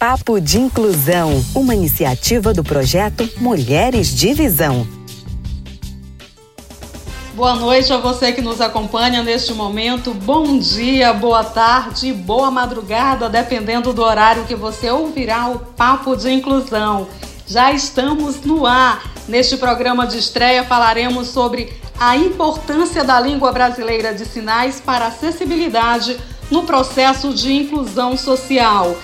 Papo de Inclusão, uma iniciativa do projeto Mulheres de Visão. Boa noite a você que nos acompanha neste momento. Bom dia, boa tarde, boa madrugada, dependendo do horário que você ouvirá o Papo de Inclusão. Já estamos no ar. Neste programa de estreia falaremos sobre a importância da língua brasileira de sinais para acessibilidade no processo de inclusão social.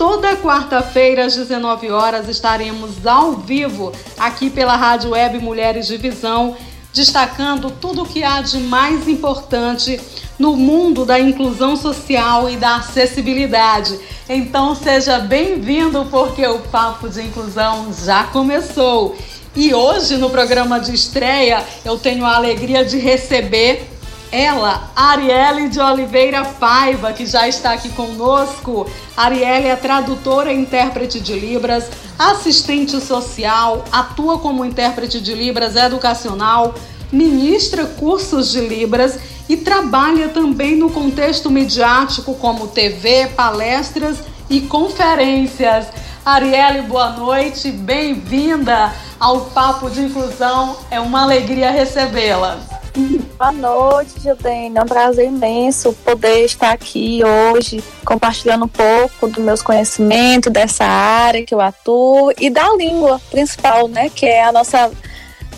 Toda quarta-feira às 19 horas estaremos ao vivo aqui pela Rádio Web Mulheres de Visão, destacando tudo o que há de mais importante no mundo da inclusão social e da acessibilidade. Então seja bem-vindo porque o papo de inclusão já começou. E hoje no programa de estreia eu tenho a alegria de receber ela, Arielle de Oliveira Paiva, que já está aqui conosco. Arielle é tradutora e intérprete de Libras, assistente social, atua como intérprete de Libras educacional, ministra cursos de Libras e trabalha também no contexto midiático como TV, palestras e conferências. Arielle, boa noite, bem-vinda ao Papo de Inclusão. É uma alegria recebê-la. Boa noite, Judene. É um prazer imenso poder estar aqui hoje compartilhando um pouco dos meus conhecimentos dessa área que eu atuo e da língua principal, né, que é a nossa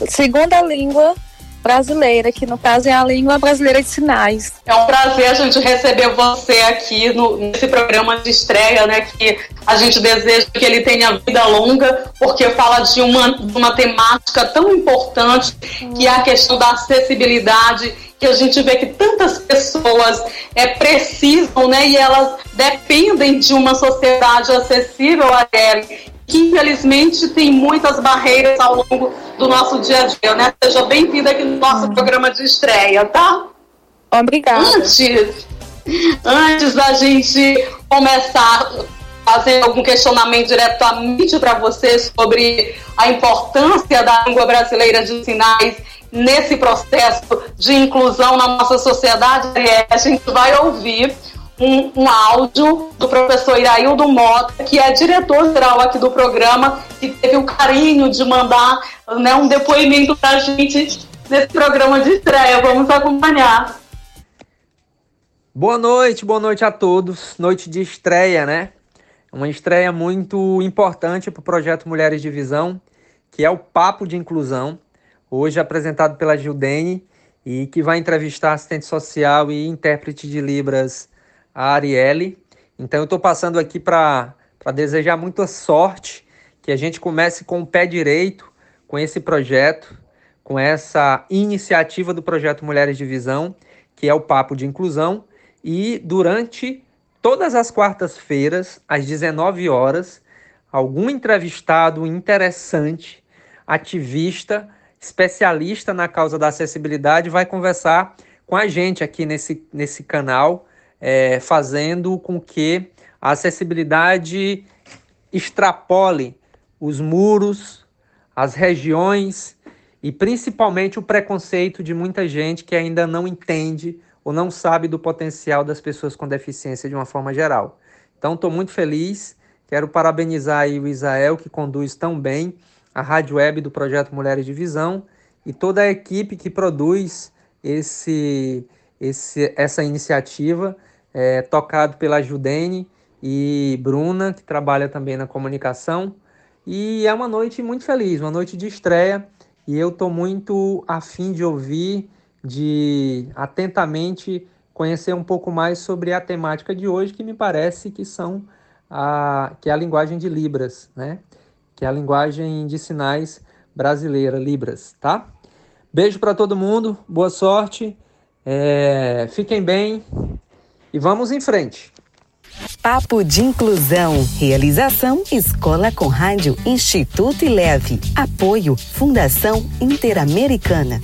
segunda língua brasileira, que no caso é a língua brasileira de sinais. É um prazer a gente receber você aqui no, nesse programa de estreia, né? Que a gente deseja que ele tenha vida longa, porque fala de uma, uma temática tão importante que é a questão da acessibilidade que a gente vê que tantas pessoas é, precisam, né, e elas dependem de uma sociedade acessível a ela que infelizmente tem muitas barreiras ao longo do nosso dia a dia, né? Seja bem-vinda aqui no nosso uhum. programa de estreia, tá? Obrigada. Antes, antes da gente começar fazer algum questionamento diretamente para você sobre a importância da língua brasileira de sinais nesse processo de inclusão na nossa sociedade, a gente vai ouvir um, um áudio do professor Iraildo Mota, que é diretor-geral aqui do programa, que teve o carinho de mandar né, um depoimento para a gente nesse programa de estreia. Vamos acompanhar. Boa noite, boa noite a todos. Noite de estreia, né? Uma estreia muito importante para o projeto Mulheres de Visão, que é o Papo de Inclusão, hoje apresentado pela Gildene, e que vai entrevistar assistente social e intérprete de Libras a Arielle. Então eu estou passando aqui para desejar muita sorte, que a gente comece com o pé direito com esse projeto, com essa iniciativa do projeto Mulheres de Visão, que é o Papo de Inclusão, e durante todas as quartas-feiras, às 19 horas, algum entrevistado interessante, ativista, especialista na causa da acessibilidade vai conversar com a gente aqui nesse, nesse canal é, fazendo com que a acessibilidade extrapole os muros, as regiões e principalmente o preconceito de muita gente que ainda não entende ou não sabe do potencial das pessoas com deficiência de uma forma geral. Então, estou muito feliz, quero parabenizar o Israel, que conduz tão bem a rádio web do projeto Mulheres de Visão e toda a equipe que produz esse, esse, essa iniciativa é, tocado pela Judene e Bruna, que trabalha também na comunicação. E é uma noite muito feliz, uma noite de estreia, e eu estou muito afim de ouvir, de atentamente conhecer um pouco mais sobre a temática de hoje, que me parece que são a, que é a linguagem de Libras, né? Que é a linguagem de sinais brasileira, Libras, tá? Beijo para todo mundo, boa sorte, é, fiquem bem e vamos em frente. Papo de Inclusão. Realização Escola com Rádio Instituto e Leve. Apoio Fundação Interamericana.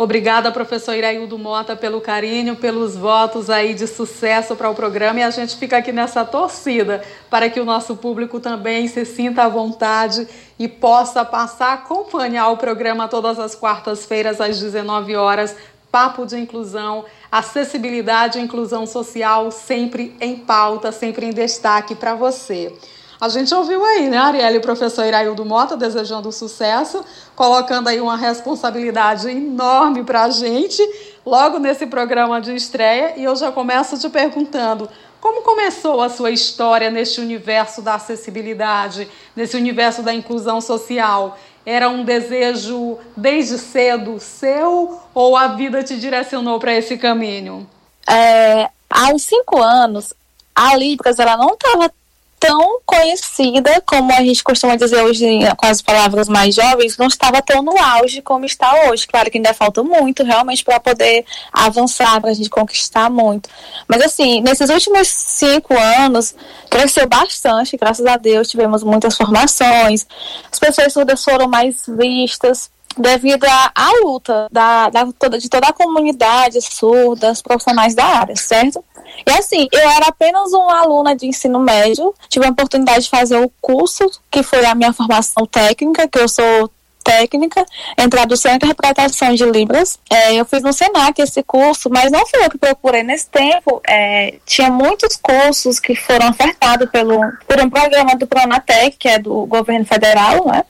Obrigada, professor Iraildo Mota, pelo carinho, pelos votos aí de sucesso para o programa e a gente fica aqui nessa torcida para que o nosso público também se sinta à vontade e possa passar a acompanhar o programa todas as quartas-feiras às 19 horas Papo de Inclusão, acessibilidade e inclusão social sempre em pauta, sempre em destaque para você. A gente ouviu aí, né, Arielle, o professor Iraildo Mota desejando sucesso, colocando aí uma responsabilidade enorme para a gente, logo nesse programa de estreia. E eu já começo te perguntando: como começou a sua história neste universo da acessibilidade, nesse universo da inclusão social? Era um desejo desde cedo seu ou a vida te direcionou para esse caminho? É, uns cinco anos, a Libras ela não estava tão conhecida como a gente costuma dizer hoje com as palavras mais jovens, não estava tão no auge como está hoje. Claro que ainda falta muito realmente para poder avançar, para a gente conquistar muito. Mas assim, nesses últimos cinco anos, cresceu bastante, graças a Deus, tivemos muitas formações, as pessoas surdas foram mais vistas, devido à, à luta da, da, de toda a comunidade surda, os profissionais da área, certo? E assim, eu era apenas uma aluna de ensino médio, tive a oportunidade de fazer o curso, que foi a minha formação técnica, que eu sou técnica em tradução e interpretação de Libras. É, eu fiz no Senac esse curso, mas não fui eu que procurei nesse tempo. É, tinha muitos cursos que foram ofertados pelo, por um programa do Pronatec, que é do governo federal, né?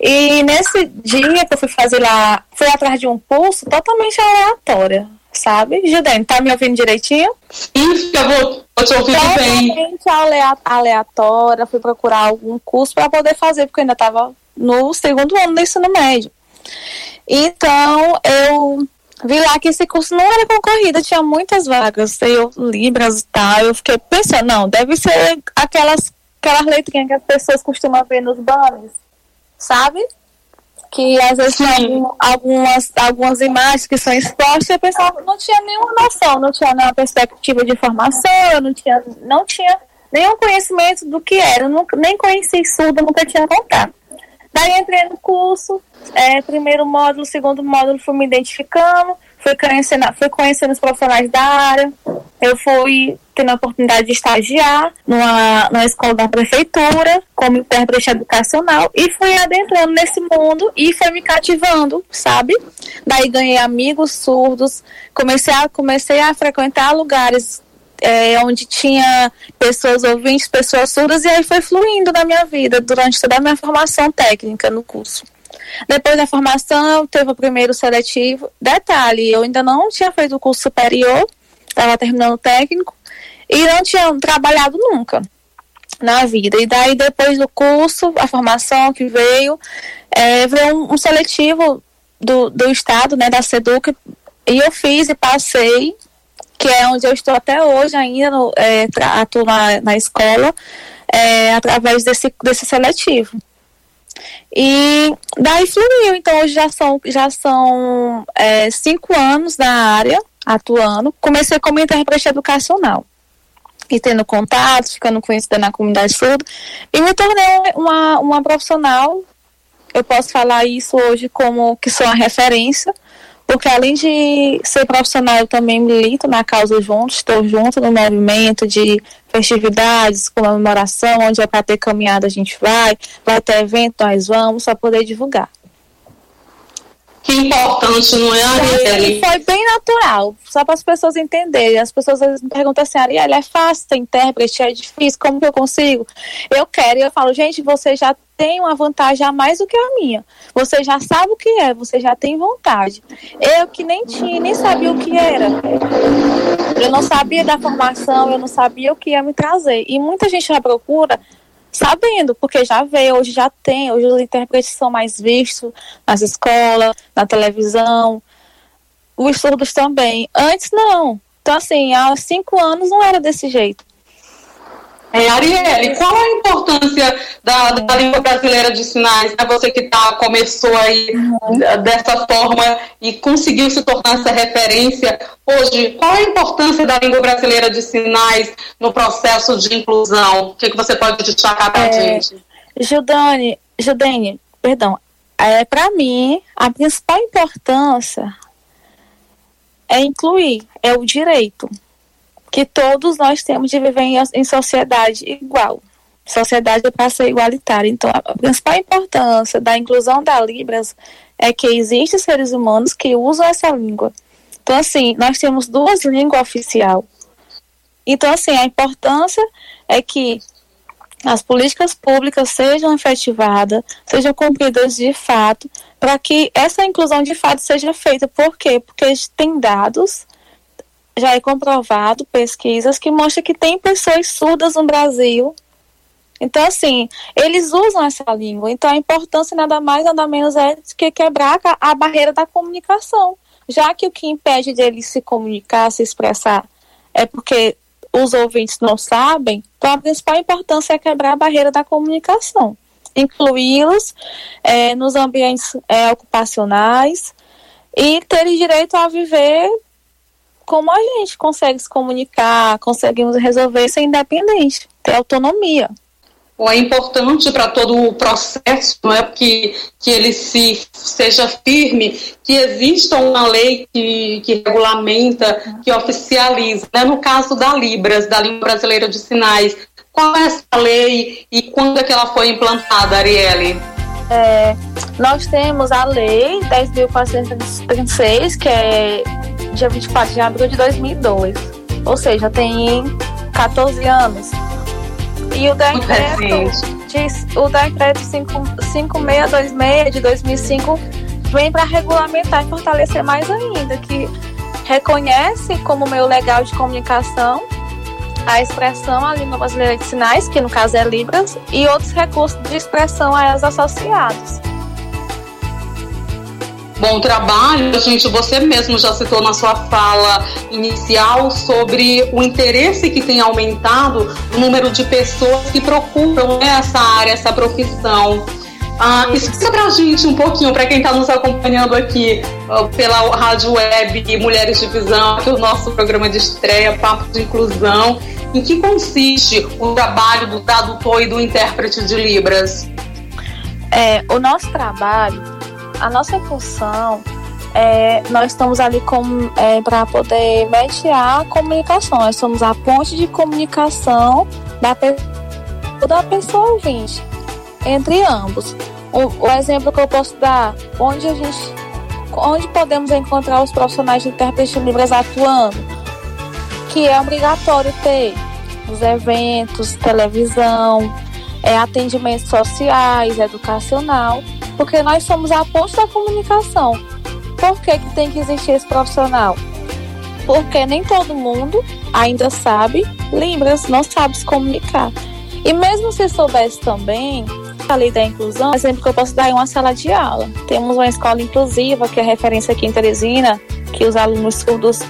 E nesse dia que eu fui fazer lá, fui atrás de um curso totalmente aleatório sabe? Judene, tá me ouvindo direitinho? Isso, eu vou, vou te ouvir bem. aleatória, fui procurar algum curso para poder fazer, porque eu ainda estava no segundo ano do ensino médio. Então, eu vi lá que esse curso não era concorrido, tinha muitas vagas, eu, Libras e tal. Eu fiquei pensando, não, deve ser aquelas, aquelas letrinhas que as pessoas costumam ver nos banners, sabe? Que às vezes tem algumas, algumas imagens que são expostas e a pessoa não tinha nenhuma noção, não tinha nenhuma perspectiva de formação, não tinha, não tinha nenhum conhecimento do que era, nunca, nem conheci surdo, nunca tinha contato. Daí entrei no curso, é, primeiro módulo, segundo módulo, fui me identificando, fui conhecendo, fui conhecendo os profissionais da área, eu fui tendo a oportunidade de estagiar numa, numa escola da prefeitura, como intérprete educacional, e fui adentrando nesse mundo e foi me cativando, sabe? Daí ganhei amigos surdos, comecei a, comecei a frequentar lugares é, onde tinha pessoas ouvintes, pessoas surdas, e aí foi fluindo na minha vida durante toda a minha formação técnica no curso. Depois da formação, teve o primeiro seletivo. Detalhe, eu ainda não tinha feito o curso superior, estava terminando o técnico, e não tinha trabalhado nunca na vida. E daí, depois do curso, a formação que veio, é, veio um, um seletivo do, do Estado, né, da SEDUC, e eu fiz e passei, que é onde eu estou até hoje ainda, é, atuo na, na escola, é, através desse, desse seletivo. E daí fluiu, então hoje já são, já são é, cinco anos na área, atuando. Comecei como intérprete educacional. E tendo contatos, ficando conhecida na comunidade surda, e me tornei uma, uma profissional, eu posso falar isso hoje como que sou uma referência, porque além de ser profissional, eu também milito na causa junto, estou junto no movimento de festividades, comemoração, onde é para ter caminhada a gente vai, vai ter evento, nós vamos, para poder divulgar. Que importante, não é, Arielle? Foi bem natural, só para as pessoas entenderem. As pessoas às vezes me perguntam assim, Arielle, é fácil ser intérprete, é difícil, como que eu consigo? Eu quero, e eu falo, gente, você já tem uma vantagem a mais do que a minha. Você já sabe o que é, você já tem vontade. Eu que nem tinha, nem sabia o que era. Eu não sabia da formação, eu não sabia o que ia me trazer. E muita gente já procura sabendo, porque já veio, hoje já tem, hoje os intérpretes são mais vistos nas escolas, na televisão, os surdos também. Antes não. Então, assim, há cinco anos não era desse jeito. É, Arielle, qual a importância da, da língua brasileira de sinais? Né? Você que tá, começou aí uhum. dessa forma e conseguiu se tornar essa referência hoje, qual a importância da língua brasileira de sinais no processo de inclusão? O que, que você pode destacar para a é, gente? Judane, Judane, perdão, é, para mim, a principal importância é incluir, é o direito que todos nós temos de viver em, em sociedade igual. Sociedade para ser igualitária. Então, a principal importância da inclusão da Libras é que existem seres humanos que usam essa língua. Então, assim, nós temos duas línguas oficiais. Então, assim, a importância é que as políticas públicas sejam efetivadas, sejam cumpridas de fato, para que essa inclusão de fato seja feita. Por quê? Porque tem dados, já é comprovado, pesquisas que mostram que tem pessoas surdas no Brasil. Então, assim, eles usam essa língua. Então, a importância nada mais, nada menos é que quebrar a barreira da comunicação. Já que o que impede dele se comunicar, se expressar, é porque os ouvintes não sabem, então a principal importância é quebrar a barreira da comunicação, incluí-los é, nos ambientes é, ocupacionais e terem direito a viver como a gente consegue se comunicar, conseguimos resolver ser independente, ter autonomia é importante para todo o processo, não é que, que ele se seja firme, que exista uma lei que, que regulamenta, que oficializa. Né? No caso da Libras, da Língua Brasileira de Sinais, qual é essa lei e quando é que ela foi implantada, Arielle? É, nós temos a lei 10.436, que é dia 24 de abril de 2002, ou seja, tem 14 anos. E o decreto, diz, o decreto 5626 de 2005 vem para regulamentar e fortalecer mais ainda, que reconhece como meio legal de comunicação a expressão a língua brasileira de sinais, que no caso é Libras, e outros recursos de expressão a elas associados bom trabalho. Gente, você mesmo já citou na sua fala inicial sobre o interesse que tem aumentado o número de pessoas que procuram né, essa área, essa profissão. Ah, explica pra gente um pouquinho, para quem está nos acompanhando aqui uh, pela rádio web Mulheres de Visão, que é o nosso programa de estreia, Papo de Inclusão, em que consiste o trabalho do tradutor e do intérprete de Libras? É, o nosso trabalho a nossa função é, nós estamos ali é, para poder mediar a comunicação. Nós somos a ponte de comunicação da, da pessoa ouvinte entre ambos. O, o, exemplo que eu posso dar, onde a gente, onde podemos encontrar os profissionais de intérprete livres atuando, que é obrigatório ter os eventos, televisão, é, atendimentos sociais, educacional porque nós somos a ponte da comunicação. Por que, que tem que existir esse profissional? Porque nem todo mundo ainda sabe Libras, não sabe se comunicar. E mesmo se soubesse também, a lei da inclusão, exemplo que eu posso dar é uma sala de aula. Temos uma escola inclusiva, que é referência aqui em Teresina, que os alunos surdos,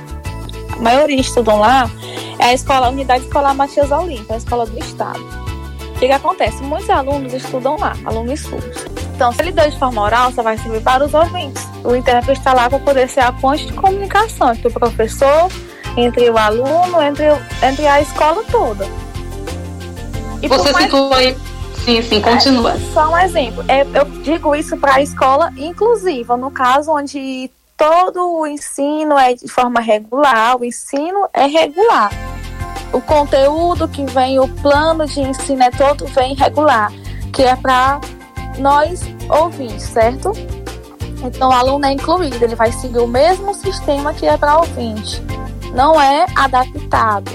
a maioria estudam lá, é a escola, a Unidade Escolar Matias Olimpo, a escola do Estado. O que, que acontece? Muitos alunos estudam lá, alunos surdos. Então, se ele deu de forma oral, só vai servir para os ouvintes. O intérprete está lá para poder ser a ponte de comunicação entre o professor, entre o aluno, entre, entre a escola toda. E Você mais... citou aí. Sim, sim, continua. É, só um exemplo. É, eu digo isso para a escola inclusiva, no caso onde todo o ensino é de forma regular, o ensino é regular. O conteúdo que vem, o plano de ensino é todo vem regular, que é para nós ouvimos, certo? Então o aluno é incluído, ele vai seguir o mesmo sistema que é para ouvinte. Não é adaptado.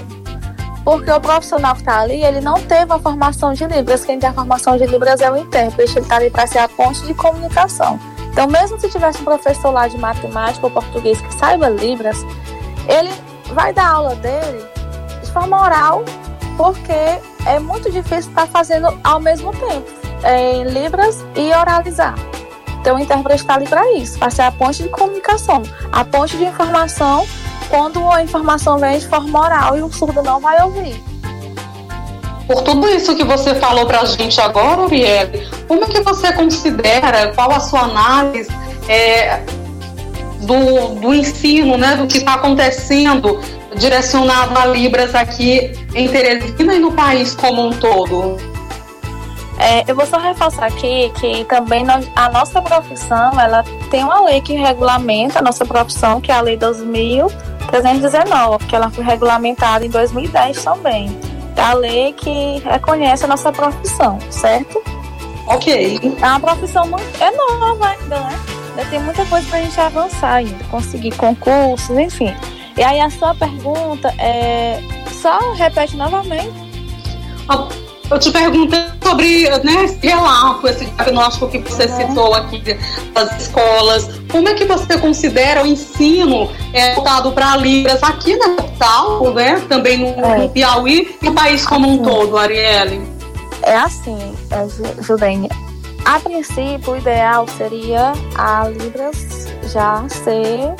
Porque o profissional que está ali, ele não teve a formação de Libras. Quem tem a formação de Libras é o intérprete, ele está ali para ser a ponte de comunicação. Então, mesmo se tivesse um professor lá de matemática ou português que saiba Libras, ele vai dar aula dele de forma oral, porque é muito difícil estar fazendo ao mesmo tempo em Libras e oralizar. Então, o intérprete está ali para isso, para ser a ponte de comunicação, a ponte de informação quando a informação vem de forma oral e o surdo não vai ouvir. Por tudo isso que você falou para a gente agora, Uriel, como é que você considera, qual a sua análise é, do, do ensino, né, do que está acontecendo direcionado a Libras aqui em Teresina e no país como um todo? É, eu vou só reforçar aqui que também nós, a nossa profissão, ela tem uma lei que regulamenta a nossa profissão, que é a Lei 2.319, que ela foi regulamentada em 2010 também. É a lei que reconhece a nossa profissão, certo? Ok. É uma profissão muito é nova ainda, né? ainda tem muita coisa para a gente avançar ainda, conseguir concursos, enfim. E aí a sua pergunta é. Só repete novamente. Eu te perguntei sobre né, esse relato, esse diagnóstico que você uhum. citou aqui das escolas. Como é que você considera o ensino é, voltado para Libras aqui na capital, né? Também no, é. no Piauí e no país como um todo, Arielle? É assim, é, Judene. A princípio, o ideal seria a Libras já ser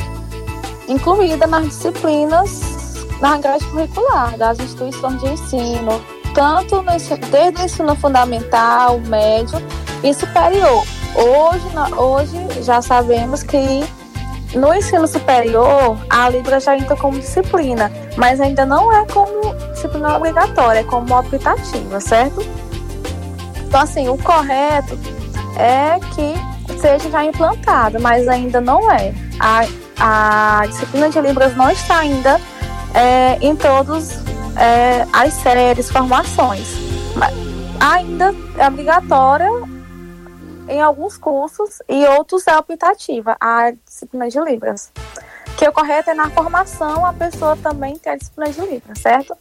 incluída nas disciplinas na grade curricular das instituições de ensino, tanto no, desde o ensino fundamental, médio e superior. Hoje, hoje já sabemos que no ensino superior a Libra já entra como disciplina, mas ainda não é como disciplina obrigatória, é como optativa, certo? Então, assim, o correto é que seja já implantado, mas ainda não é. A, a disciplina de Libras não está ainda é, em todas é, as séries, formações. Ainda é obrigatória em alguns cursos e outros é optativa, a disciplina de Libras. Que o correto é na formação a pessoa também ter a disciplina de Libras, certo?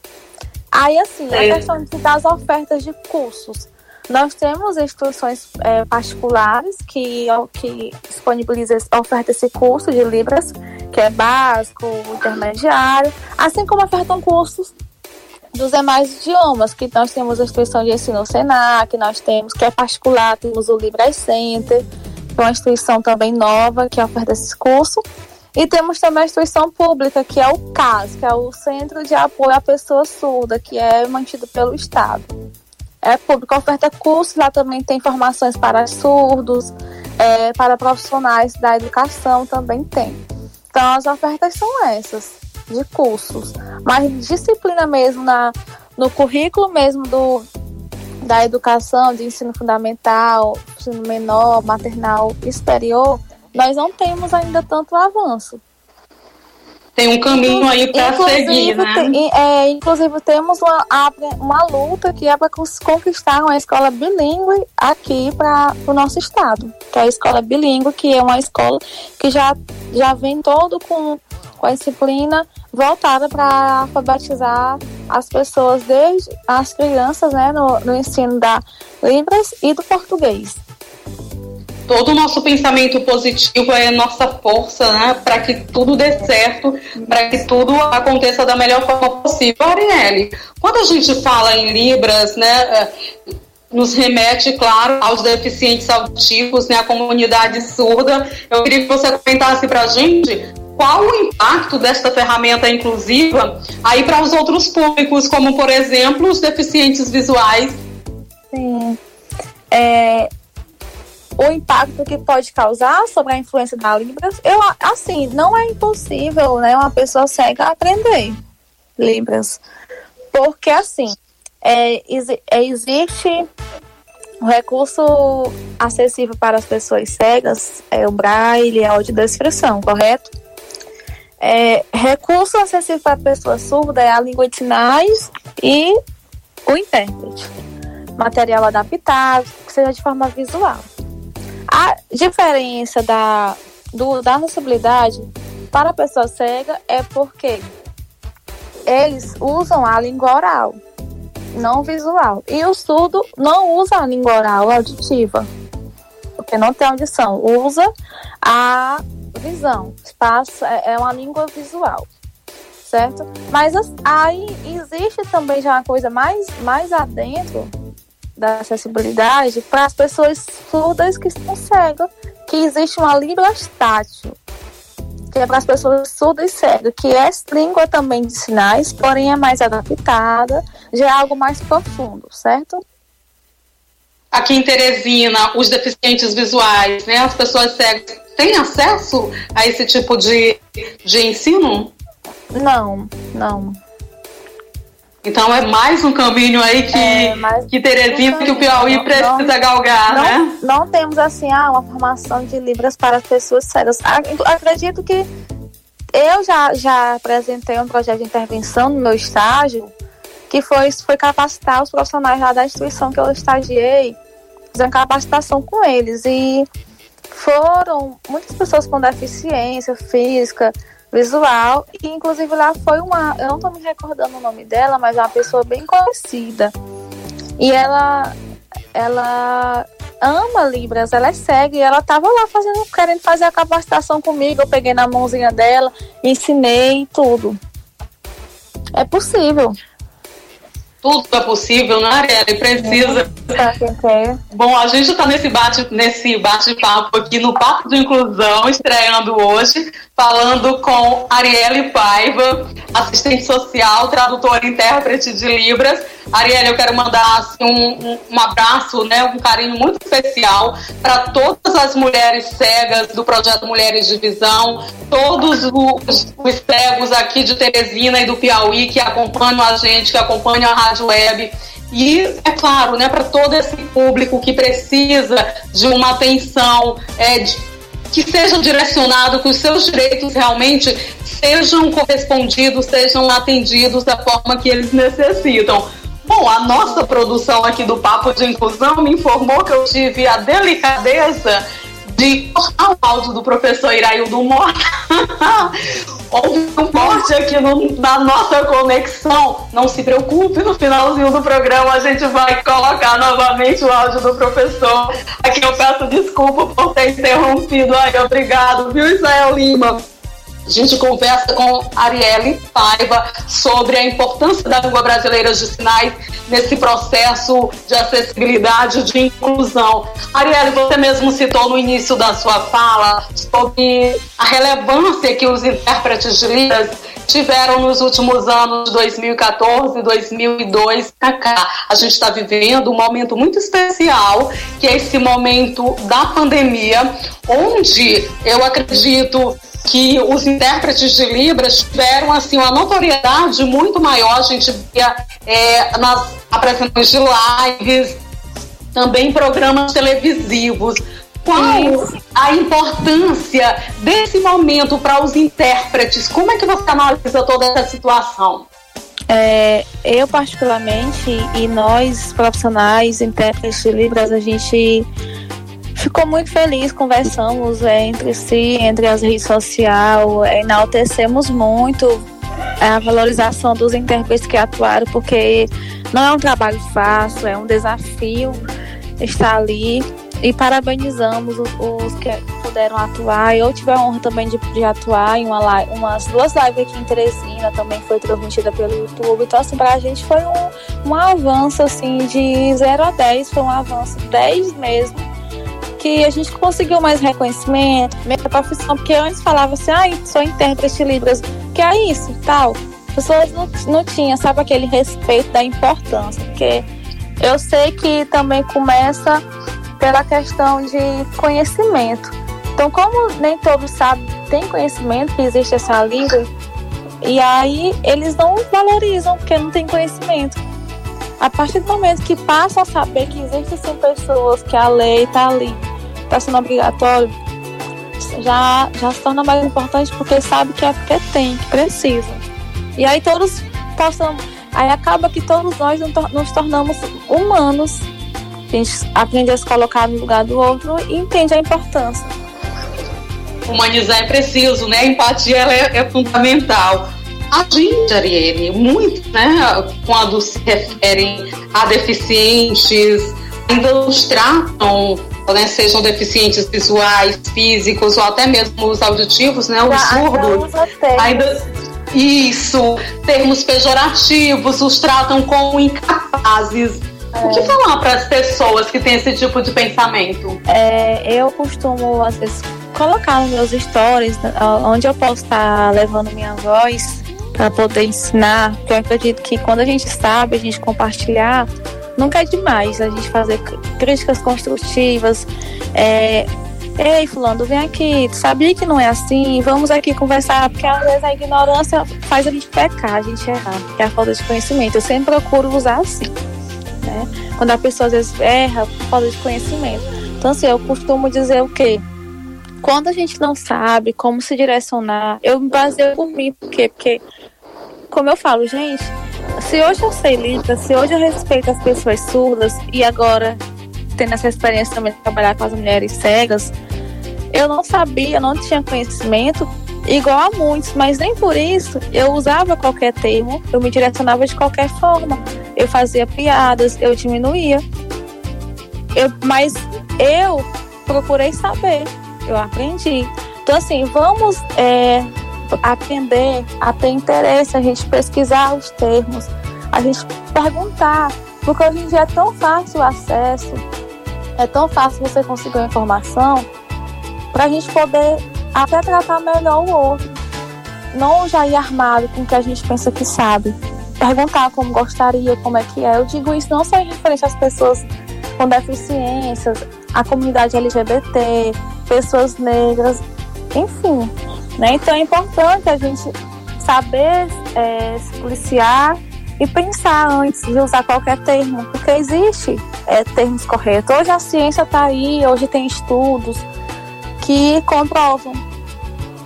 Aí, assim, a questão das ofertas de cursos. Nós temos instituições é, particulares que, que disponibilizam, ofertam esse curso de Libras, que é básico, intermediário, assim como ofertam cursos dos demais idiomas, que nós temos a instituição de ensino Senac, nós temos, que é particular, temos o Libras Center, que é uma instituição também nova que oferta esse curso. E temos também a instituição pública, que é o CAS, que é o Centro de Apoio à Pessoa Surda, que é mantido pelo Estado é público, oferta cursos, lá também tem formações para surdos, é, para profissionais da educação também tem. Então as ofertas são essas, de cursos. Mas disciplina mesmo na, no currículo mesmo do, da educação, de ensino fundamental, ensino menor, maternal superior, nós não temos ainda tanto avanço tem um caminho aí para seguir, né? Tem, é, inclusive temos uma, uma luta que é para conquistar uma escola bilíngue aqui para o nosso estado, que é a escola bilíngue, que é uma escola que já, já vem todo com, com a disciplina voltada para alfabetizar as pessoas, desde as crianças, né, no, no ensino da Libras e do português todo o nosso pensamento positivo é nossa força, né, para que tudo dê certo, para que tudo aconteça da melhor forma possível. Arielle, quando a gente fala em Libras, né, é, nos remete, claro, aos deficientes auditivos, né, a comunidade surda. Eu queria que você comentasse para a gente qual o impacto desta ferramenta inclusiva aí para os outros públicos, como, por exemplo, os deficientes visuais. Sim. É, o impacto que pode causar sobre a influência da Libras, eu assim, não é impossível, né, uma pessoa cega aprender Libras. Porque assim, é, é, existe o recurso acessível para as pessoas cegas, é o braille, a audiodescrição, correto? É, recurso acessível para a pessoa surda é a língua de sinais e o intérprete. Material adaptado, que seja de forma visual. A diferença da, do, da acessibilidade para a pessoa cega é porque eles usam a língua oral, não visual. E o surdo não usa a língua oral auditiva, porque não tem audição, usa a visão. Espaço é, é uma língua visual, certo? Mas aí existe também já uma coisa mais, mais adentro da acessibilidade para as pessoas surdas que estão cegas, que existe uma língua tátil, que é para as pessoas surdas e cegas, que é língua também de sinais, porém é mais adaptada, já é algo mais profundo, certo? Aqui em Teresina, os deficientes visuais, né, as pessoas cegas, têm acesso a esse tipo de, de ensino? Não, não. Então é mais um caminho aí que, é, que Teresina, um que o Piauí não, precisa galgar, não, né? Não temos assim ah, uma formação de Libras para pessoas cegas. Acredito que eu já, já apresentei um projeto de intervenção no meu estágio, que foi, foi capacitar os profissionais lá da instituição que eu estagiei, fazer uma capacitação com eles. E foram muitas pessoas com deficiência física, visual, e inclusive lá foi uma, eu não tô me recordando o nome dela, mas é uma pessoa bem conhecida. E ela ela ama Libras, ela é cega e ela tava lá fazendo, querendo fazer a capacitação comigo. Eu peguei na mãozinha dela, ensinei tudo. É possível. Tudo é possível, né, Ariela? precisa. Bom, a gente está nesse bate nesse bate-papo aqui no Papo de Inclusão, estreando hoje, falando com Arielle Paiva, assistente social, tradutora e intérprete de Libras. Arielle, eu quero mandar assim, um, um, abraço, né, um carinho muito especial para todas as mulheres cegas do projeto Mulheres de Visão, todos os, os cegos aqui de Teresina e do Piauí que acompanham a gente, que acompanham a Rádio Web. E, é claro, né, para todo esse público que precisa de uma atenção é, de, que seja direcionado, que os seus direitos realmente sejam correspondidos, sejam atendidos da forma que eles necessitam. Bom, a nossa produção aqui do Papo de Inclusão me informou que eu tive a delicadeza de cortar o áudio do professor Iraildo Mota. Houve um corte aqui no, na nossa conexão. Não se preocupe, no finalzinho do programa a gente vai colocar novamente o áudio do professor. Aqui eu peço desculpa por ter interrompido. Ai, obrigado, viu, Israel Lima? A gente conversa com Arielle Paiva sobre a importância da língua brasileira de sinais nesse processo de acessibilidade, de inclusão. Arielle, você mesmo citou no início da sua fala sobre a relevância que os intérpretes de Libras tiveram nos últimos anos de 2014, 2002 para cá. A gente está vivendo um momento muito especial, que é esse momento da pandemia, onde eu acredito que os intérpretes de Libras tiveram assim uma notoriedade muito maior. A gente via é, nas apresentações de lives, também programas televisivos. Qual a importância desse momento para os intérpretes? Como é que você analisa toda essa situação? É, eu particularmente e nós profissionais intérpretes de Libras a gente ficou muito feliz, conversamos é, entre si, entre as redes sociais, é, enaltecemos muito a valorização dos intérpretes que atuaram, porque não é um trabalho fácil, é um desafio estar ali. E parabenizamos os, os que puderam atuar. Eu tive a honra também de, de atuar em uma live, umas duas lives aqui em Teresina, também foi transmitida pelo YouTube. Então, assim, pra gente foi um, um avanço, assim, de 0 a 10, foi um avanço 10 mesmo que a gente conseguiu mais reconhecimento, minha profissão, porque antes falava assim, ai, ah, sou intérprete Libras, que é isso, tal. As pessoas não, não tinham, sabe, aquele respeito da importância, porque eu sei que também começa pela questão de conhecimento. Então, como nem todos sabem, tem conhecimento que existe essa língua, e aí eles não valorizam, porque não tem conhecimento. A partir do momento que passam a saber que existem pessoas que a lei está ali está sendo obrigatório, já, já se torna mais importante porque sabe que é porque tem, que precisa. E aí todos possam. Aí acaba que todos nós nos tornamos humanos. A gente aprende a se colocar no lugar do outro e entende a importância. Humanizar é preciso, né? A empatia ela é, é fundamental. A gente, Ariane, muito, né? Quando se referem a deficientes, ainda os tratam né, sejam deficientes visuais, físicos ou até mesmo os auditivos, né, os surdos, ainda isso, termos pejorativos, os tratam como incapazes. É. O que é. falar para as pessoas que têm esse tipo de pensamento? É, eu costumo, às vezes, colocar nos meus stories, né, onde eu posso estar levando minha voz para poder ensinar, porque eu acredito que quando a gente sabe, a gente compartilhar, nunca é demais a gente fazer críticas construtivas. É, Ei, fulano, vem aqui, tu sabia que não é assim? Vamos aqui conversar, porque às vezes a ignorância faz a gente pecar, a gente errar, que é a falta de conhecimento. Eu sempre procuro usar assim, né? Quando a pessoa às vezes erra por falta de conhecimento. Então, assim, eu costumo dizer o quê? Quando a gente não sabe como se direcionar, eu me baseio por mim, por quê? Porque, como eu falo, gente, se hoje eu sei Libras, se hoje eu respeito as pessoas surdas e agora tendo essa experiência também de trabalhar com as mulheres cegas, eu não sabia, não tinha conhecimento igual a muitos, mas nem por isso eu usava qualquer termo, eu me direcionava de qualquer forma. Eu fazia piadas, eu diminuía. Eu, mas eu procurei saber, eu aprendi. Então, assim, vamos é, aprender a ter interesse, a gente pesquisar os termos, a gente perguntar, porque hoje em dia é tão fácil o acesso, é tão fácil você conseguir a informação, para a gente poder até tratar melhor o outro. Não já ir armado com o que a gente pensa que sabe. Perguntar como gostaria, como é que é. Eu digo isso não só em referência às pessoas com deficiências, a comunidade LGBT, pessoas negras, enfim. Né? Então é importante a gente saber é, se policiar e pensar antes de usar qualquer termo, porque existe é, termos corretos. Hoje a ciência está aí, hoje tem estudos que comprovam.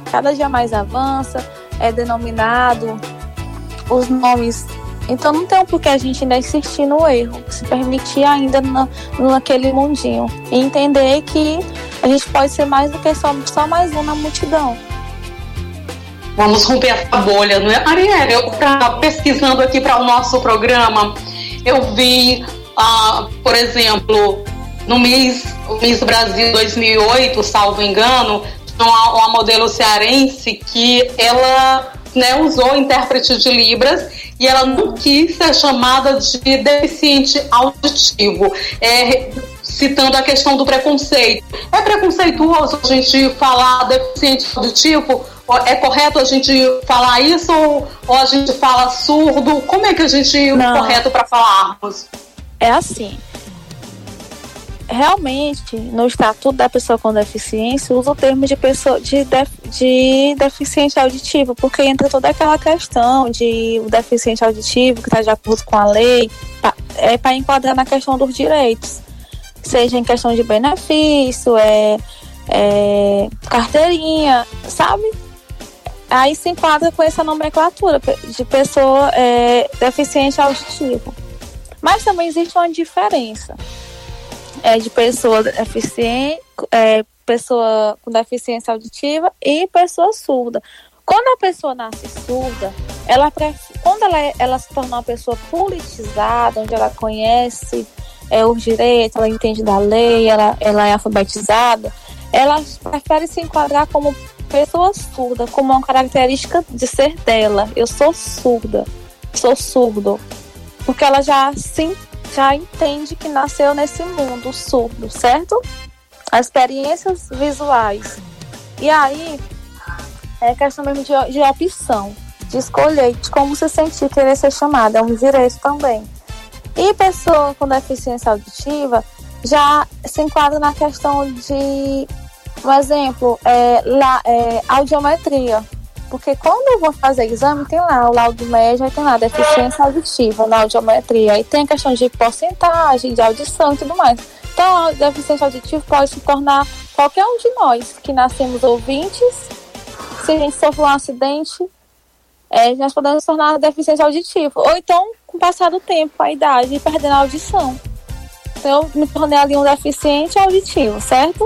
Cada dia mais avança, é denominado os nomes. Então não tem um porquê a gente ainda insistir no erro, se permitir ainda na, naquele mundinho. E entender que a gente pode ser mais do que só, só mais um na multidão. Vamos romper essa bolha, não é, Marielle? Eu estava pesquisando aqui para o nosso programa, eu vi, ah, por exemplo, no Miss, Miss Brasil 2008, salvo engano, uma, uma modelo cearense que ela né, usou intérprete de Libras e ela não quis ser chamada de deficiente auditivo. É, citando a questão do preconceito. É preconceituoso a gente falar deficiente auditivo? É correto a gente falar isso ou a gente fala surdo? Como é que a gente não. correto para falarmos? É assim realmente, no Estatuto da Pessoa com Deficiência, usa o termo de, pessoa, de, def, de deficiente auditivo, porque entra toda aquela questão de o deficiente auditivo, que está de acordo com a lei, pra, é para enquadrar na questão dos direitos, seja em questão de benefício, é, é carteirinha, sabe? Aí se enquadra com essa nomenclatura de pessoa é, deficiente auditivo. Mas também existe uma diferença é, de pessoa deficiente, é, pessoa com deficiência auditiva e pessoa surda. Quando a pessoa nasce surda, ela quando ela, é, ela se torna uma pessoa politizada, onde ela conhece é, os direitos, ela entende da lei, ela, ela é alfabetizada, ela prefere se enquadrar como pessoa surda, como uma característica de ser dela. Eu sou surda, sou surdo. Porque ela já se já entende que nasceu nesse mundo surdo, certo? As experiências visuais. E aí, é questão mesmo de, de opção, de escolher de como se sentir querer ser chamada, é um direito também. E pessoa com deficiência auditiva já se enquadra na questão de, por exemplo, é, la, é, audiometria. Porque quando eu vou fazer exame, tem lá o laudo médio, tem lá deficiência auditiva na audiometria. Aí tem a questão de porcentagem, de audição e tudo mais. Então, a deficiência auditiva pode se tornar qualquer um de nós que nascemos ouvintes. Se a gente sofre um acidente, é, nós podemos nos tornar deficiente auditiva. Ou então, com o passar do tempo, a idade, perdendo a audição. Então, eu me tornei ali um deficiente auditivo, certo?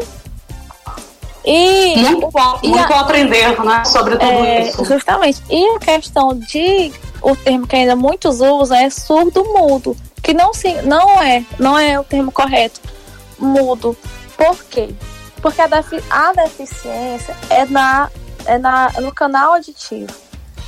E muito, muito a, aprender né, sobre tudo é, isso. Justamente. E a questão de o termo que ainda muitos usam é surdo mudo, que não se, não é, não é o termo correto. Mudo. Por quê? Porque a, defi a deficiência é na é na no canal auditivo.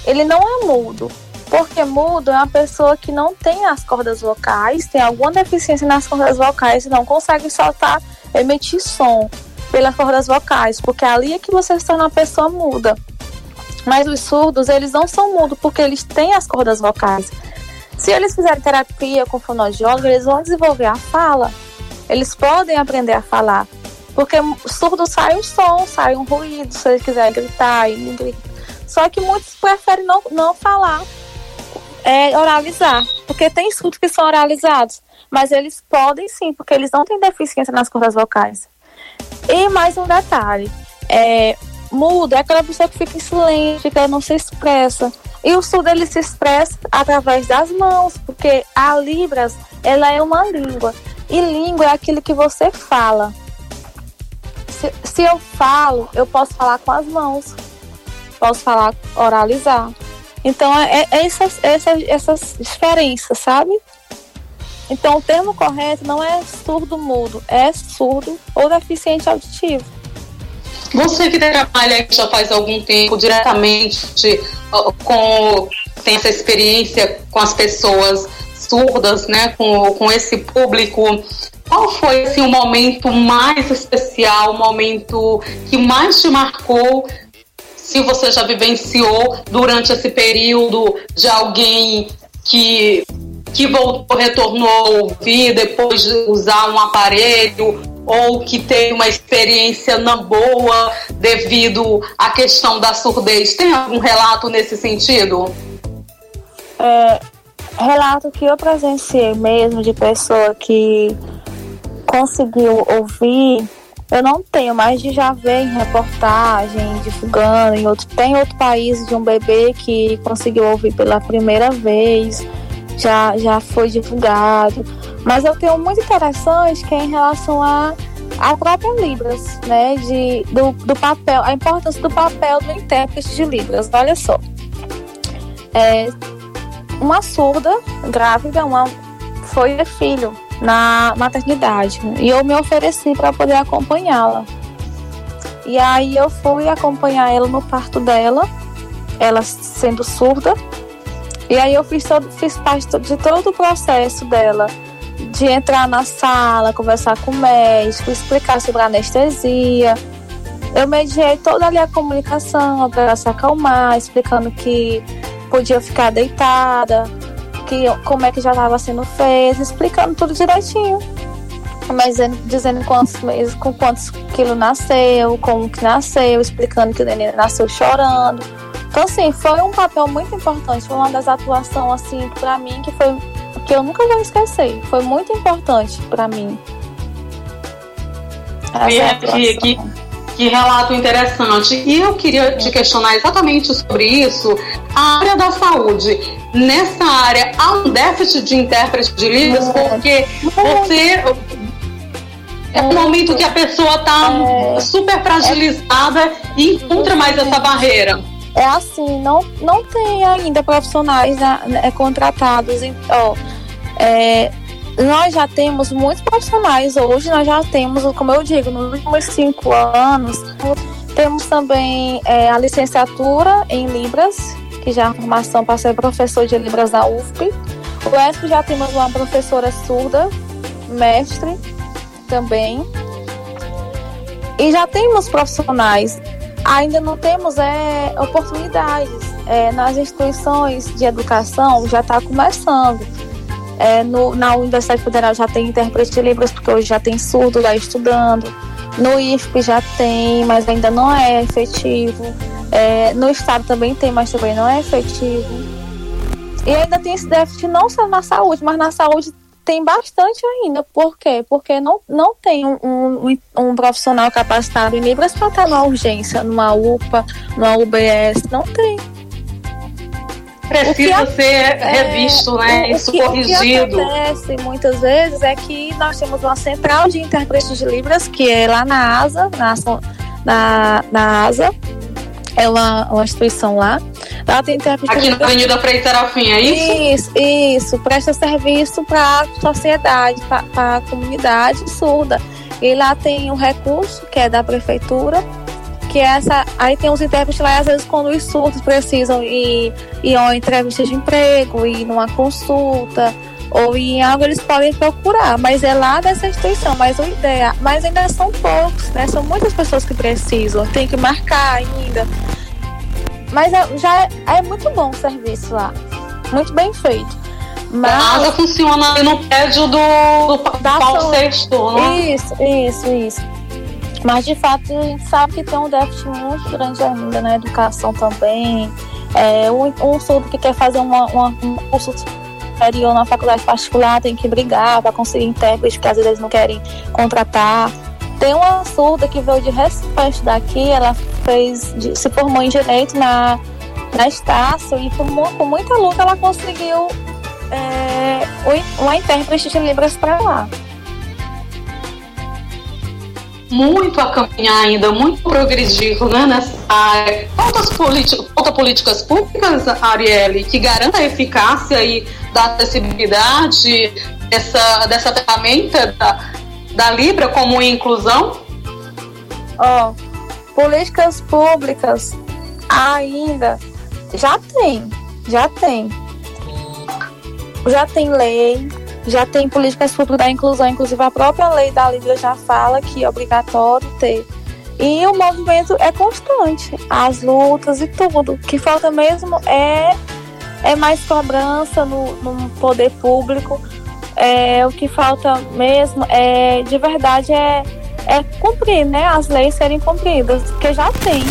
Ele não é mudo. Porque mudo é uma pessoa que não tem as cordas vocais, tem alguma deficiência nas cordas vocais e não consegue soltar, emitir som pelas cordas vocais, porque ali é que você se torna pessoa muda. Mas os surdos, eles não são mudos porque eles têm as cordas vocais. Se eles fizerem terapia com fonoaudiólogo, eles vão desenvolver a fala. Eles podem aprender a falar. Porque surdo sai um som, sai um ruído, se eles quiserem gritar, ele grita. Só que muitos preferem não, não falar, é, oralizar. Porque tem surdos que são oralizados. Mas eles podem sim, porque eles não têm deficiência nas cordas vocais. E mais um detalhe: é, mudo é aquela pessoa que fica em silêncio, que ela não se expressa. E o surdo ele se expressa através das mãos, porque a Libras ela é uma língua. E língua é aquilo que você fala. se, se eu falo, eu posso falar com as mãos, posso falar, oralizar. Então, é, é essas, essas, essas diferenças, sabe? Então, o termo correto não é surdo-mudo, é surdo ou deficiente auditivo. Você que trabalha já faz algum tempo diretamente com tem essa experiência com as pessoas surdas, né, com, com esse público, qual foi assim, o momento mais especial, o momento que mais te marcou se você já vivenciou durante esse período de alguém que, que voltou, retornou ouvir depois de usar um aparelho ou que teve uma experiência não boa devido à questão da surdez. Tem algum relato nesse sentido? É, relato que eu presenciei mesmo de pessoa que conseguiu ouvir eu não tenho, mas de já ver em reportagem, divulgando em outro. Tem outro país de um bebê que conseguiu ouvir pela primeira vez, já, já foi divulgado. Mas eu tenho muito interessante que é em relação a a própria Libras, né? De, do, do papel, a importância do papel do intérprete de Libras. Olha só. É, uma surda grávida, uma, foi filho na maternidade. E eu me ofereci para poder acompanhá-la. E aí eu fui acompanhar ela no parto dela, ela sendo surda. E aí eu fiz, todo, fiz parte de todo o processo dela, de entrar na sala, conversar com o médico, explicar sobre a anestesia. Eu mediei toda ali a comunicação para ela se acalmar, explicando que podia ficar deitada, que, como é que já estava sendo feito, explicando tudo direitinho. Mas dizendo quantos meses, com quantos quilos nasceu, como que nasceu, explicando que o neném nasceu chorando. Então, assim, foi um papel muito importante, foi uma das atuações, assim, para mim, que foi que eu nunca vou esquecer. Foi muito importante para mim. Essa que, que, que relato interessante. E eu queria te questionar exatamente sobre isso. A área da saúde nessa área há um déficit de intérprete de Libras, porque você é um momento que a pessoa está é, super fragilizada e encontra mais essa barreira. É assim, não, não tem ainda profissionais né, contratados. Ó, é, nós já temos muitos profissionais hoje, nós já temos, como eu digo, nos últimos cinco anos, temos também é, a licenciatura em Libras, que já é uma formação para ser professor de Libras da UFP. O ESP já temos uma professora surda, mestre também. E já temos profissionais, ainda não temos é, oportunidades. É, nas instituições de educação já está começando. É, no, na Universidade Federal já tem intérprete de Libras, porque hoje já tem surdo lá estudando. No IFP já tem, mas ainda não é efetivo. É, no estado também tem, mas também não é efetivo. E ainda tem esse déficit não só na saúde, mas na saúde tem bastante ainda. Por quê? Porque não, não tem um, um, um profissional capacitado em Libras para estar numa urgência, numa UPA, numa UBS. Não tem. Precisa ser é, revisto, né? O, Isso que, corrigido. O que acontece muitas vezes é que nós temos uma central de intérpretes de Libras, que é lá na ASA, na, na, na ASA, é uma, uma instituição lá. Ela tem intérprete Aqui na Avenida Frei Serafim, é isso? Isso, isso. Presta serviço para a sociedade, para a comunidade surda. E lá tem um recurso que é da prefeitura, que é essa. Aí tem os intérpretes lá, às vezes, quando os surdos precisam ir, ir a uma entrevista de emprego, ir numa consulta ou em algo eles podem procurar, mas é lá dessa instituição, mas o ideia, mas ainda são poucos, né? São muitas pessoas que precisam, tem que marcar ainda. Mas é, já é, é muito bom o serviço lá, muito bem feito. Mas... A água funciona ali no prédio do, do da Paulo Sexto, né? Isso, isso, isso. Mas de fato a gente sabe que tem um déficit muito grande ainda na educação também. É, um, um surdo que quer fazer uma, uma, um curso superior na faculdade particular tem que brigar para conseguir intérprete, porque às vezes eles não querem contratar. Tem uma surda que veio de Recife daqui, ela fez, se formou em Direito na, na Estácio e com, muita luta ela conseguiu é, uma intérprete de Libras para lá. muito a caminhar ainda, muito progredir né, nessa área. Faltas falta políticas públicas, Arielle, que garantam a eficácia aí da acessibilidade dessa, dessa ferramenta da, da Libra como inclusão? Ó, oh, políticas públicas ainda já tem, já tem. Já tem lei, já tem políticas públicas da inclusão, inclusive a própria lei da Libra já fala que é obrigatório ter. E o movimento é constante, as lutas e tudo. O que falta mesmo é, é mais cobrança no, no poder público. É, o que falta mesmo é, de verdade, é, é cumprir, né? As leis serem cumpridas, que já tem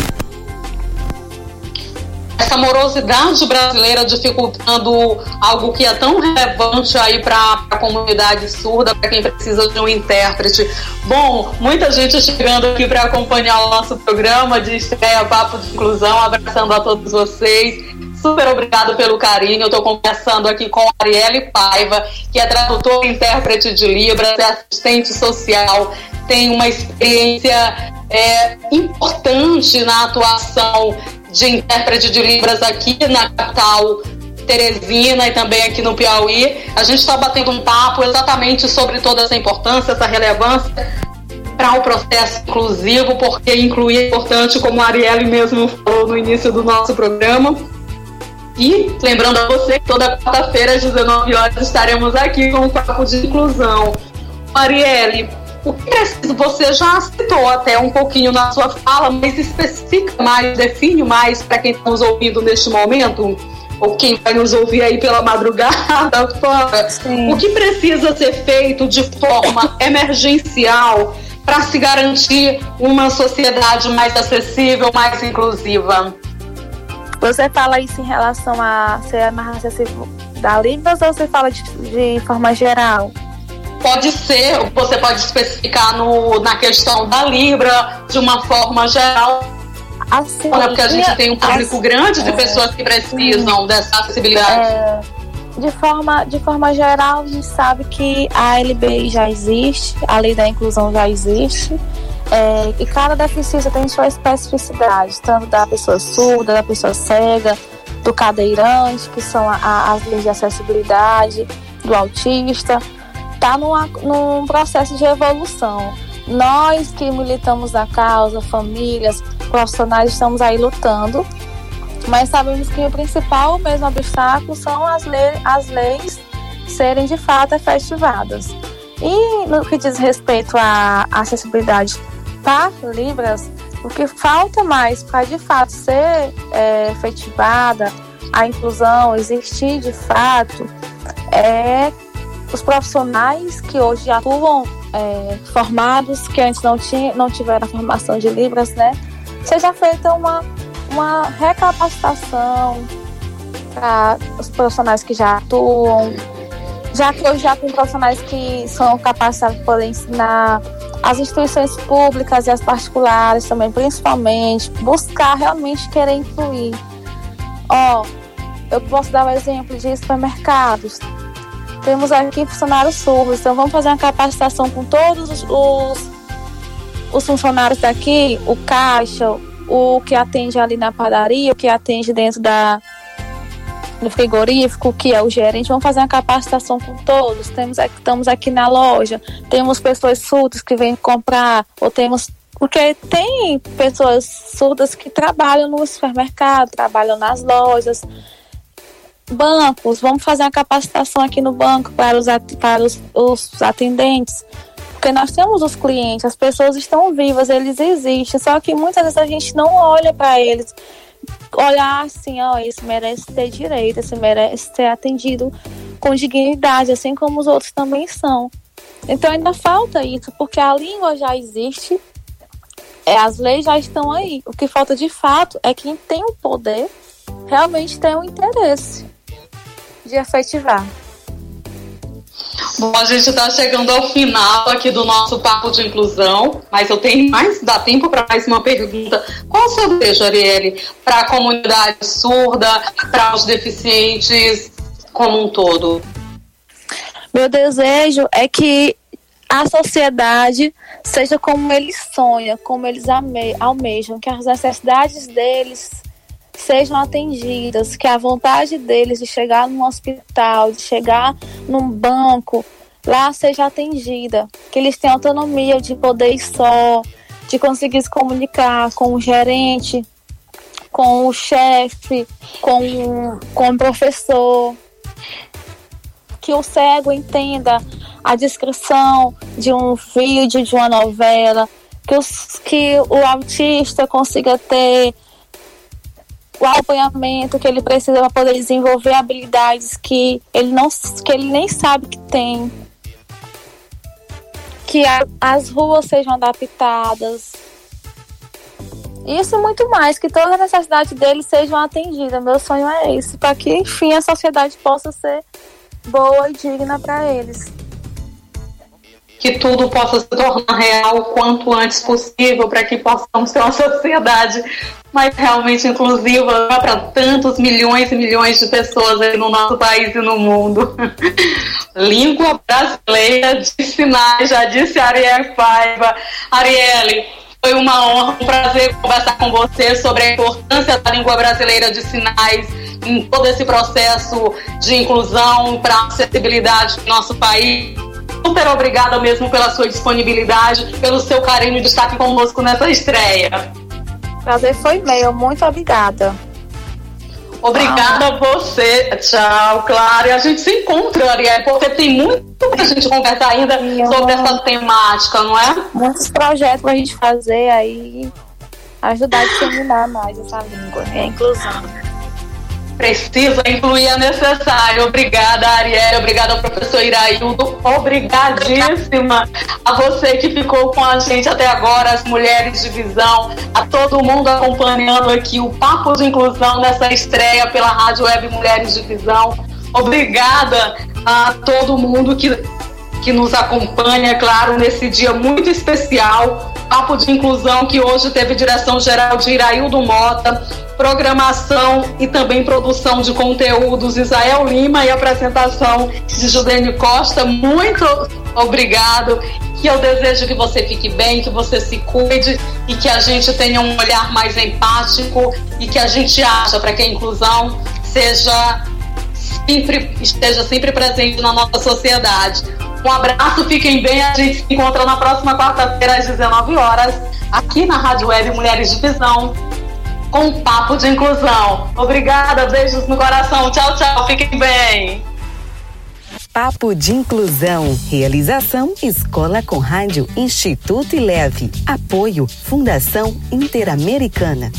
essa morosidade brasileira dificultando algo que é tão relevante aí para a comunidade surda, para quem precisa de um intérprete. Bom, muita gente chegando aqui para acompanhar o nosso programa de estreia Papo de Inclusão, abraçando a todos vocês. Super obrigado pelo carinho. Eu estou conversando aqui com Arielle Paiva, que é tradutora e intérprete de Libras, é assistente social, tem uma experiência é, importante na atuação de intérprete de Libras aqui na capital Teresina e também aqui no Piauí. A gente está batendo um papo exatamente sobre toda essa importância, essa relevância para o processo inclusivo, porque incluir é importante, como a Arielle mesmo falou no início do nosso programa. E lembrando a você que toda quarta-feira às 19 horas estaremos aqui com o papo de inclusão. Arielle, o que preciso, você já citou até um pouquinho na sua fala, mas especifica mais, define mais para quem está nos ouvindo neste momento, ou quem vai nos ouvir aí pela madrugada fora, o que precisa ser feito de forma emergencial para se garantir uma sociedade mais acessível, mais inclusiva? Você fala isso em relação a ser mais acessível da Libras ou você fala de, de forma geral? pode ser, você pode especificar no, na questão da Libra de uma forma geral. Assim, porque a gente tem um público assim, grande de é, pessoas que precisam sim. dessa acessibilidade. É, de, forma, de forma geral, a gente sabe que a LBI já existe, a lei da inclusão já existe. É, e cada deficiência tem sua especificidade, tanto da pessoa surda, da pessoa cega, do cadeirante, que são a, a, as leis de acessibilidade, do autista está num processo de evolução. Nós que militamos a causa, famílias, profissionais, estamos aí lutando, mas sabemos que o principal mesmo obstáculo são as, leis, as leis serem de fato efetivadas. E no que diz respeito à acessibilidade para Libras, o que falta mais para de fato ser é, efetivada a inclusão, existir de fato, é os profissionais que hoje atuam é, formados, que antes não, tinha, não tiveram a formação de Libras, né? Seja feita uma, uma recapacitação para os profissionais que já atuam, já que hoje já tem profissionais que são capacitados para ensinar as instituições públicas e as particulares também, principalmente, buscar realmente querer incluir. Ó, eu posso dar o um exemplo de supermercados temos aqui funcionários surdos, então vamos fazer uma capacitação com todos os, os, os funcionários daqui, o caixa, o que atende ali na padaria, o que atende dentro da, do frigorífico, que é o gerente, vamos fazer uma capacitação com todos. Temos, estamos aqui na loja, temos pessoas surdas que vêm comprar, ou temos. Porque tem pessoas surdas que trabalham no supermercado, trabalham nas lojas, bancos, vamos fazer uma capacitação aqui no banco para os, para os, os atendentes. Porque nós temos os clientes, as pessoas estão vivas, eles existem, só que muitas vezes a gente não olha para eles. Olhar assim, ó, esse merece ter direito, esse merece ser atendido com dignidade, assim como os outros também são. Então ainda falta isso, porque a língua já existe, é, as leis já estão aí. O que falta de fato é quem tem o poder realmente tem o interesse de efetivar. Bom, a gente está chegando ao final aqui do nosso papo de inclusão, mas eu tenho mais, dá tempo para mais uma pergunta. Qual o seu desejo, Arielle, para a comunidade surda, para os deficientes como um todo? Meu desejo é que a sociedade seja como eles sonham, como eles almejam, que as necessidades deles sejam atendidas, que a vontade deles de chegar num hospital, de chegar num banco, lá seja atendida, que eles tenham autonomia de poder ir só, de conseguir se comunicar com o gerente, com o chefe, com, com o professor, que o cego entenda a descrição de um vídeo, de uma novela, que, os, que o autista consiga ter o acompanhamento que ele precisa para poder desenvolver habilidades que ele não que ele nem sabe que tem. Que a, as ruas sejam adaptadas. Isso e muito mais que todas as necessidades deles sejam atendidas meu sonho é esse para que enfim a sociedade possa ser boa e digna para eles que tudo possa se tornar real o quanto antes possível para que possamos ter uma sociedade mais realmente inclusiva para tantos milhões e milhões de pessoas aí no nosso país e no mundo. Língua brasileira de sinais, já disse Ariel Paiva. Arielle, foi uma honra, um prazer conversar com você sobre a importância da língua brasileira de sinais em todo esse processo de inclusão para acessibilidade do nosso país super obrigada mesmo pela sua disponibilidade, pelo seu carinho de estar aqui conosco nessa estreia. Prazer foi meu, muito obrigada. Obrigada a você. Tchau, claro. E a gente se encontra, Ariel, porque tem muito pra gente conversar ainda sobre essa temática, não é? Muitos projetos pra gente fazer aí, ajudar a disseminar mais essa língua e a inclusão precisa incluir a necessário. Obrigada, Ariel. Obrigada, professor Iraildo. Obrigadíssima a você que ficou com a gente até agora, as mulheres de visão, a todo mundo acompanhando aqui o Papo de Inclusão nessa estreia pela Rádio Web Mulheres de Visão. Obrigada a todo mundo que, que nos acompanha, claro, nesse dia muito especial. Papo de Inclusão que hoje teve direção geral de Iraildo Mota programação e também produção de conteúdos Isael Lima e apresentação de Judene Costa. Muito obrigado. Que eu desejo que você fique bem, que você se cuide e que a gente tenha um olhar mais empático e que a gente acha para que a inclusão seja sempre esteja sempre presente na nossa sociedade. Um abraço, fiquem bem. A gente se encontra na próxima quarta-feira às 19 horas aqui na Rádio Web Mulheres de Visão com um papo de inclusão. Obrigada, beijos no coração. Tchau, tchau. Fiquem bem. Papo de Inclusão. Realização Escola com Rádio Instituto e Leve. Apoio Fundação Interamericana.